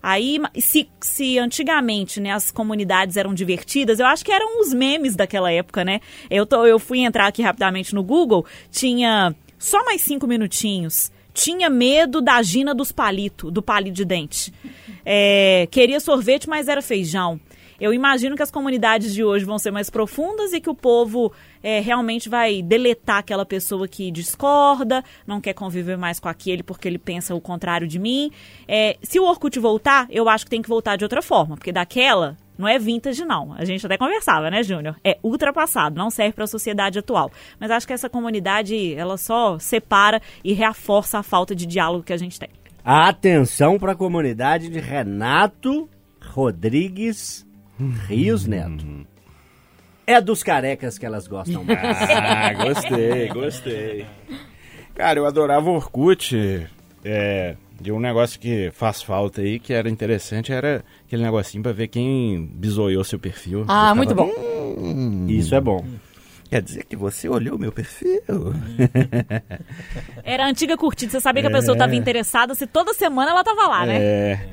[SPEAKER 5] Aí, se, se antigamente né, as comunidades eram divertidas, eu acho que eram os memes daquela época, né? Eu, tô, eu fui entrar aqui rapidamente no Google, tinha só mais cinco minutinhos. Tinha medo da Gina dos palitos, do palito de dente. É, queria sorvete, mas era feijão. Eu imagino que as comunidades de hoje vão ser mais profundas e que o povo é, realmente vai deletar aquela pessoa que discorda, não quer conviver mais com aquele porque ele pensa o contrário de mim. É, se o Orkut voltar, eu acho que tem que voltar de outra forma, porque daquela não é vintage, não. A gente até conversava, né, Júnior? É ultrapassado, não serve para a sociedade atual. Mas acho que essa comunidade, ela só separa e reforça a falta de diálogo que a gente tem.
[SPEAKER 2] Atenção para a comunidade de Renato Rodrigues Rios Neto. É dos carecas que elas gostam mais.
[SPEAKER 6] Ah, gostei, gostei. Cara, eu adorava o Orkut. É, De um negócio que faz falta aí, que era interessante, era aquele negocinho pra ver quem bisoiou seu perfil.
[SPEAKER 4] Ah, muito bom.
[SPEAKER 6] "Hum,
[SPEAKER 2] Isso é bom.
[SPEAKER 6] Quer dizer que você olhou meu perfil?
[SPEAKER 5] Era a antiga curtida, você sabia que a pessoa estava interessada, se toda semana ela tava lá, né?
[SPEAKER 6] É.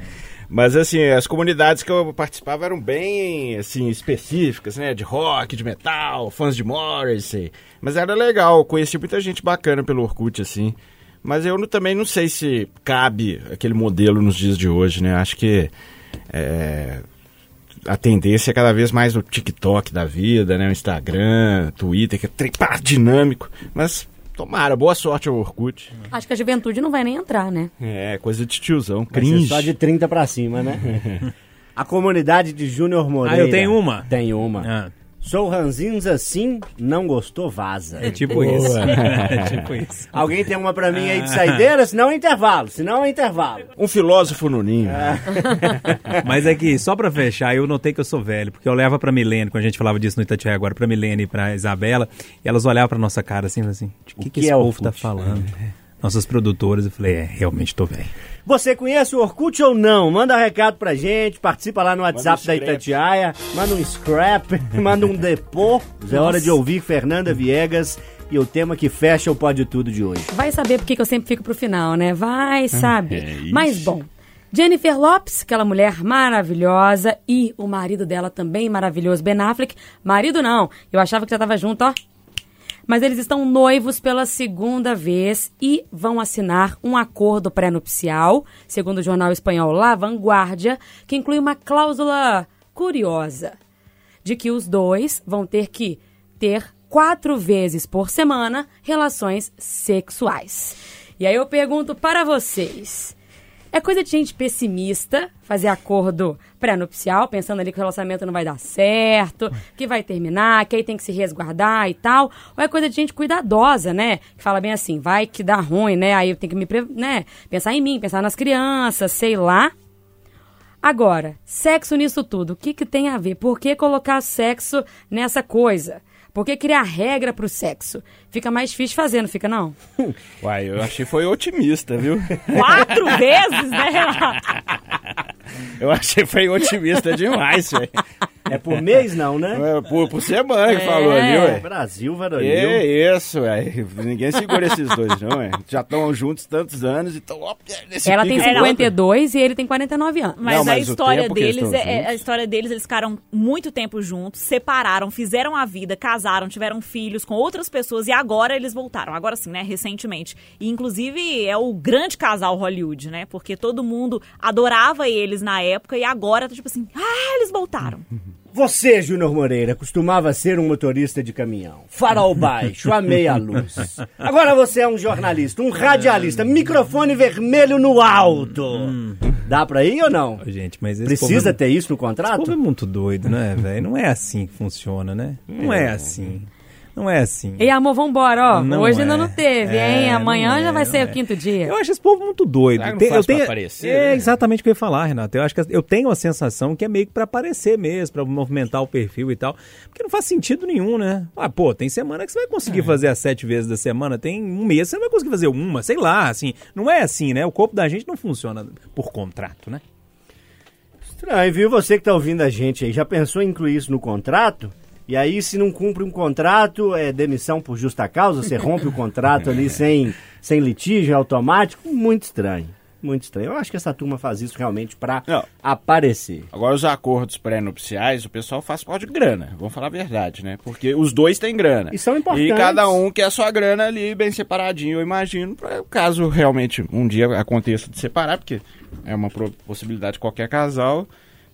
[SPEAKER 6] Mas assim, as comunidades que eu participava eram bem assim específicas, né, de rock, de metal, fãs de Morrissey. Mas era legal, conheci muita gente bacana pelo Orkut assim. Mas eu também não sei se cabe aquele modelo nos dias de hoje, né? Acho que é, a tendência é cada vez mais o TikTok da vida, né? O Instagram, Twitter, que é tripar dinâmico. Mas tomara, boa sorte ao Orkut.
[SPEAKER 4] Acho que a juventude não vai nem entrar, né?
[SPEAKER 6] É, coisa de tiozão,
[SPEAKER 2] Vai ser
[SPEAKER 6] cringe.
[SPEAKER 2] só de 30 pra cima, né? A comunidade de Júnior Moreira.
[SPEAKER 3] Ah, eu tenho uma.
[SPEAKER 2] Tem uma.
[SPEAKER 3] Ah,
[SPEAKER 2] Sou ranzinza assim, não gostou, vaza.
[SPEAKER 3] é tipo isso. é tipo isso.
[SPEAKER 2] Alguém tem uma pra mim aí de saideira? Senão é intervalo. Senão é intervalo.
[SPEAKER 6] Um filósofo no ninho.
[SPEAKER 3] Mas é que, só pra fechar, eu notei que eu sou velho, porque eu levava pra Milene, quando a gente falava disso no Itatiaia agora, pra Milene e pra Isabela, e elas olhavam pra nossa cara assim, assim, de que, que,
[SPEAKER 2] que
[SPEAKER 3] esse
[SPEAKER 2] é
[SPEAKER 3] povo
[SPEAKER 2] Orkut?
[SPEAKER 3] tá falando? Nossas produtoras, eu falei, é, realmente tô velho.
[SPEAKER 2] Você conhece o Orkut ou não? Manda recado pra gente, participa lá no WhatsApp
[SPEAKER 6] um
[SPEAKER 2] da. Itatiaia, manda um scrap, manda um depô. É hora de ouvir Fernanda Viegas e o tema que fecha o Pode Tudo de hoje.
[SPEAKER 4] Vai saber porque que eu sempre fico pro final, né? Vai, sabe.
[SPEAKER 6] é.
[SPEAKER 4] Mas bom, Jennifer Lopes, aquela mulher maravilhosa, e o marido dela também maravilhoso, Ben Affleck. Marido não, eu achava que já tava junto, ó. Mas eles estão noivos pela segunda vez e vão assinar um acordo pré-nupcial, segundo o jornal espanhol La Vanguardia, que inclui uma cláusula curiosa de que os dois vão ter que ter quatro vezes por semana relações sexuais. E aí eu pergunto para vocês: é coisa de gente pessimista fazer acordo pré-nupcial, pensando ali que o relacionamento não vai dar certo, que vai terminar, que aí tem que se resguardar e tal? Ou é coisa de gente cuidadosa, né? Que fala bem assim, vai que dá ruim, né? Aí eu tenho que me, né? pensar em mim, pensar nas crianças, sei lá. Agora, sexo nisso tudo, o que, que tem a ver? Por que colocar sexo nessa coisa? Por que criar regra pro sexo? Fica mais difícil fazer, não fica não?
[SPEAKER 6] Uai, eu achei que foi otimista, viu?
[SPEAKER 5] Quatro vezes, né, Renato?
[SPEAKER 6] Eu achei que foi otimista demais, velho.
[SPEAKER 2] É por mês não, né?
[SPEAKER 6] É Por, por semana que
[SPEAKER 4] É.
[SPEAKER 6] falou ali, ué.
[SPEAKER 2] Brasil, varonil.
[SPEAKER 6] É isso, velho. Ninguém segura esses dois, não, ué. Já estão juntos tantos anos e estão ó, nesse
[SPEAKER 4] Ela tem
[SPEAKER 6] pique.
[SPEAKER 4] 52 e ele tem 49 anos.
[SPEAKER 5] Mas,
[SPEAKER 6] Não,
[SPEAKER 5] a
[SPEAKER 6] mas o
[SPEAKER 5] história deles,
[SPEAKER 6] estão
[SPEAKER 5] é, é- a história deles, eles ficaram muito tempo juntos, separaram, fizeram a vida, casaram, tiveram filhos com outras pessoas e agora eles voltaram. Agora sim, né, recentemente. E inclusive é o grande casal Hollywood, né? Porque todo mundo adorava eles na época e agora tá tipo assim, ah, eles voltaram.
[SPEAKER 2] Você, Júnior Moreira, costumava ser um motorista de caminhão. Farol baixo, a meia luz. Agora você é um jornalista, um radialista, microfone vermelho no alto. Dá pra ir ou não?
[SPEAKER 3] Gente, mas esse
[SPEAKER 2] Precisa
[SPEAKER 3] povo,
[SPEAKER 2] ter isso no
[SPEAKER 3] esse
[SPEAKER 2] contrato?
[SPEAKER 3] povo é muito doido, né, velho? Não é assim que funciona, né? Não é assim. Não é assim.
[SPEAKER 4] Ei, amor, vambora, ó.
[SPEAKER 3] Não
[SPEAKER 4] Hoje
[SPEAKER 3] é.
[SPEAKER 4] ainda não teve, hein?
[SPEAKER 3] É,
[SPEAKER 4] Amanhã
[SPEAKER 3] não
[SPEAKER 4] já
[SPEAKER 3] é,
[SPEAKER 4] vai ser
[SPEAKER 3] é.
[SPEAKER 4] o quinto dia.
[SPEAKER 3] Eu acho esse povo muito doido.
[SPEAKER 6] Não
[SPEAKER 3] Tem-
[SPEAKER 6] faz
[SPEAKER 3] eu tenho,
[SPEAKER 6] pra aparecer,
[SPEAKER 3] É
[SPEAKER 6] né?
[SPEAKER 3] exatamente o que eu ia falar, Renato. Eu acho que eu tenho a sensação que é meio que pra aparecer mesmo, pra movimentar o perfil e tal. Porque não faz sentido nenhum, né? Ah, pô, tem semana que você vai conseguir
[SPEAKER 6] É.
[SPEAKER 3] fazer as sete vezes da semana, tem um mês que você não vai conseguir fazer uma, sei lá, assim. Não é assim, né? O corpo da gente não funciona por contrato, né?
[SPEAKER 2] Estranho, viu? Você que tá ouvindo a gente aí, já pensou em incluir isso no contrato? E aí, se não cumpre um contrato, é demissão por justa causa? Você rompe o contrato ali sem, sem litígio é automático? Muito estranho. Muito estranho. Eu acho que essa turma faz isso realmente pra
[SPEAKER 6] Não.
[SPEAKER 2] aparecer.
[SPEAKER 6] Agora, os acordos pré-nupciais, o pessoal faz pau de grana. Vamos falar a verdade, né? Porque os dois têm grana.
[SPEAKER 2] E são importantes.
[SPEAKER 6] E cada um quer a sua grana ali, bem separadinho, eu imagino, para caso realmente um dia aconteça de separar, porque é uma possibilidade de qualquer casal,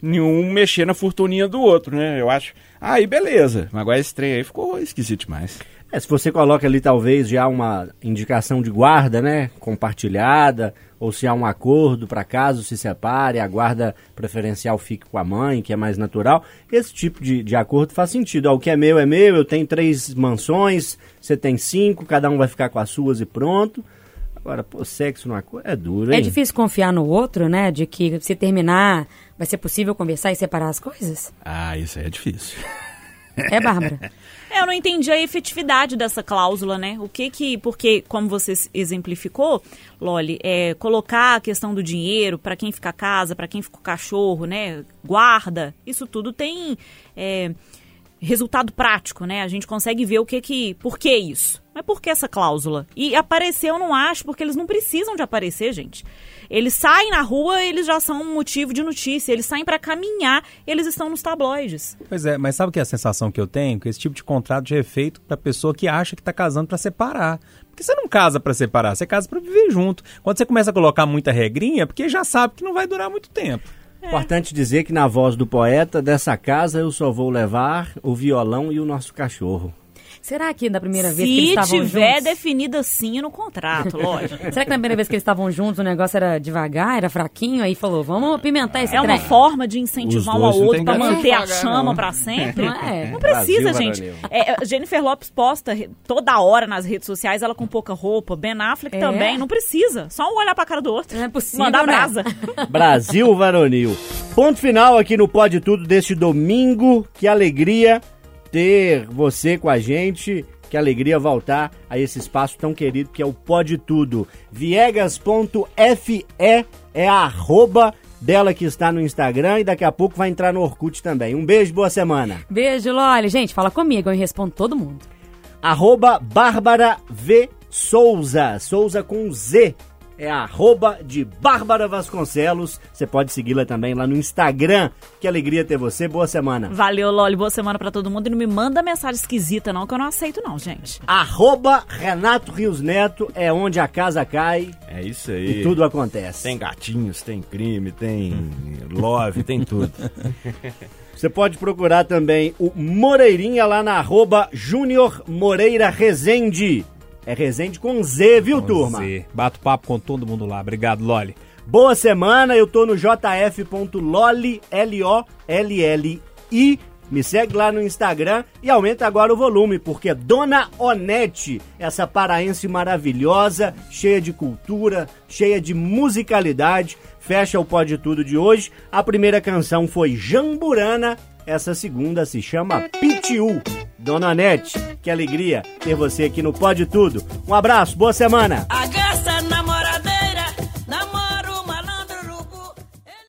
[SPEAKER 6] nenhum mexer na fortuninha do outro, né? Eu acho. Aí, beleza. Mas agora esse trem aí ficou esquisito demais.
[SPEAKER 2] É, se você coloca ali talvez já uma indicação de guarda, né, compartilhada, ou se há um acordo para caso se separe, a guarda preferencial fique com a mãe, que é mais natural, esse tipo de, de acordo faz sentido. Ó, o que é meu é meu, eu tenho três mansões, você tem cinco, cada um vai ficar com as suas e pronto. Agora, pô, sexo no acordo é duro, hein?
[SPEAKER 4] É difícil confiar no outro, né? De que se terminar, vai ser possível conversar e separar as coisas?
[SPEAKER 6] Ah, isso aí é difícil.
[SPEAKER 4] É, Bárbara?
[SPEAKER 5] É, Eu não entendi a efetividade dessa cláusula, né? O que que, porque como você exemplificou, Loli, é colocar a questão do dinheiro para quem fica a casa, para quem fica o cachorro, né? Guarda, isso tudo tem é, resultado prático, né? A gente consegue ver o que que, por que isso? Mas por que essa cláusula? E aparecer eu não acho, porque eles não precisam de aparecer, gente. Eles saem na rua, eles já são um motivo de notícia. Eles saem para caminhar, eles estão nos tabloides.
[SPEAKER 3] Pois é, mas sabe o que é a sensação que eu tenho? Que esse tipo de contrato já é feito pra pessoa que acha que tá casando pra separar. Porque você não casa pra separar, você casa pra viver junto. Quando você começa a colocar muita regrinha, é porque já sabe que não vai durar muito tempo.
[SPEAKER 2] Importante dizer que na voz do poeta, dessa casa eu só vou levar o violão e o nosso cachorro.
[SPEAKER 4] Será que da primeira vez que eles
[SPEAKER 5] Se
[SPEAKER 4] estavam
[SPEAKER 5] tiver
[SPEAKER 4] juntos...
[SPEAKER 5] definido assim no contrato, lógico.
[SPEAKER 4] Será que na primeira vez que eles estavam juntos o negócio era devagar, era fraquinho? Aí falou, vamos apimentar esse
[SPEAKER 5] É uma
[SPEAKER 4] trem.
[SPEAKER 5] forma de incentivar um ao outro
[SPEAKER 6] graça
[SPEAKER 5] manter a chama pra sempre.
[SPEAKER 4] Não é?
[SPEAKER 5] Não precisa,
[SPEAKER 2] Brasil,
[SPEAKER 5] gente. É, Jennifer Lopes posta toda hora nas redes sociais, ela com pouca roupa. Ben Affleck
[SPEAKER 4] É?
[SPEAKER 5] também. Não precisa. Só um olhar pra cara do outro.
[SPEAKER 4] Não é possível,
[SPEAKER 5] Mandar
[SPEAKER 4] né?
[SPEAKER 5] brasa.
[SPEAKER 2] Brasil Varonil. Ponto final aqui no Pode Tudo deste domingo. Que alegria ter você com a gente. Que alegria voltar a esse espaço tão querido que é o Pode Tudo. Viegas.fe é a arroba dela que está no Instagram e daqui a pouco vai entrar no Orkut também. Um beijo, boa semana.
[SPEAKER 4] Beijo, Loli. Gente, fala comigo, eu respondo todo mundo.
[SPEAKER 2] arroba Bárbara V Souza, Souza com Z. É arroba de Bárbara Vasconcelos. Você pode segui-la também lá no Instagram. Que alegria ter você. Boa semana.
[SPEAKER 5] Valeu, Loli. Boa semana pra todo mundo. E não me manda mensagem esquisita, não, que eu não aceito, não, gente.
[SPEAKER 2] Arroba Renato Rios Neto é onde a casa cai
[SPEAKER 6] É isso
[SPEAKER 2] e
[SPEAKER 6] aí.
[SPEAKER 2] tudo acontece.
[SPEAKER 6] Tem gatinhos, tem crime, tem love, tem tudo.
[SPEAKER 2] Você pode procurar também o Moreirinha lá na arroba Júnior Moreira Rezende. É Rezende com Z, viu, turma?
[SPEAKER 3] Z. Bato papo com todo mundo lá. Obrigado, Loli.
[SPEAKER 2] Boa semana, eu tô no jf.loli, L-O-L-L-I. Me segue lá no Instagram e aumenta agora o volume, porque Dona Onete, essa paraense maravilhosa, cheia de cultura, cheia de musicalidade, fecha o Pode Tudo de hoje. A primeira canção foi Jamburana, essa segunda se chama Pitiu. Dona Onete, que alegria ter você aqui no Pode Tudo. Um abraço, boa semana!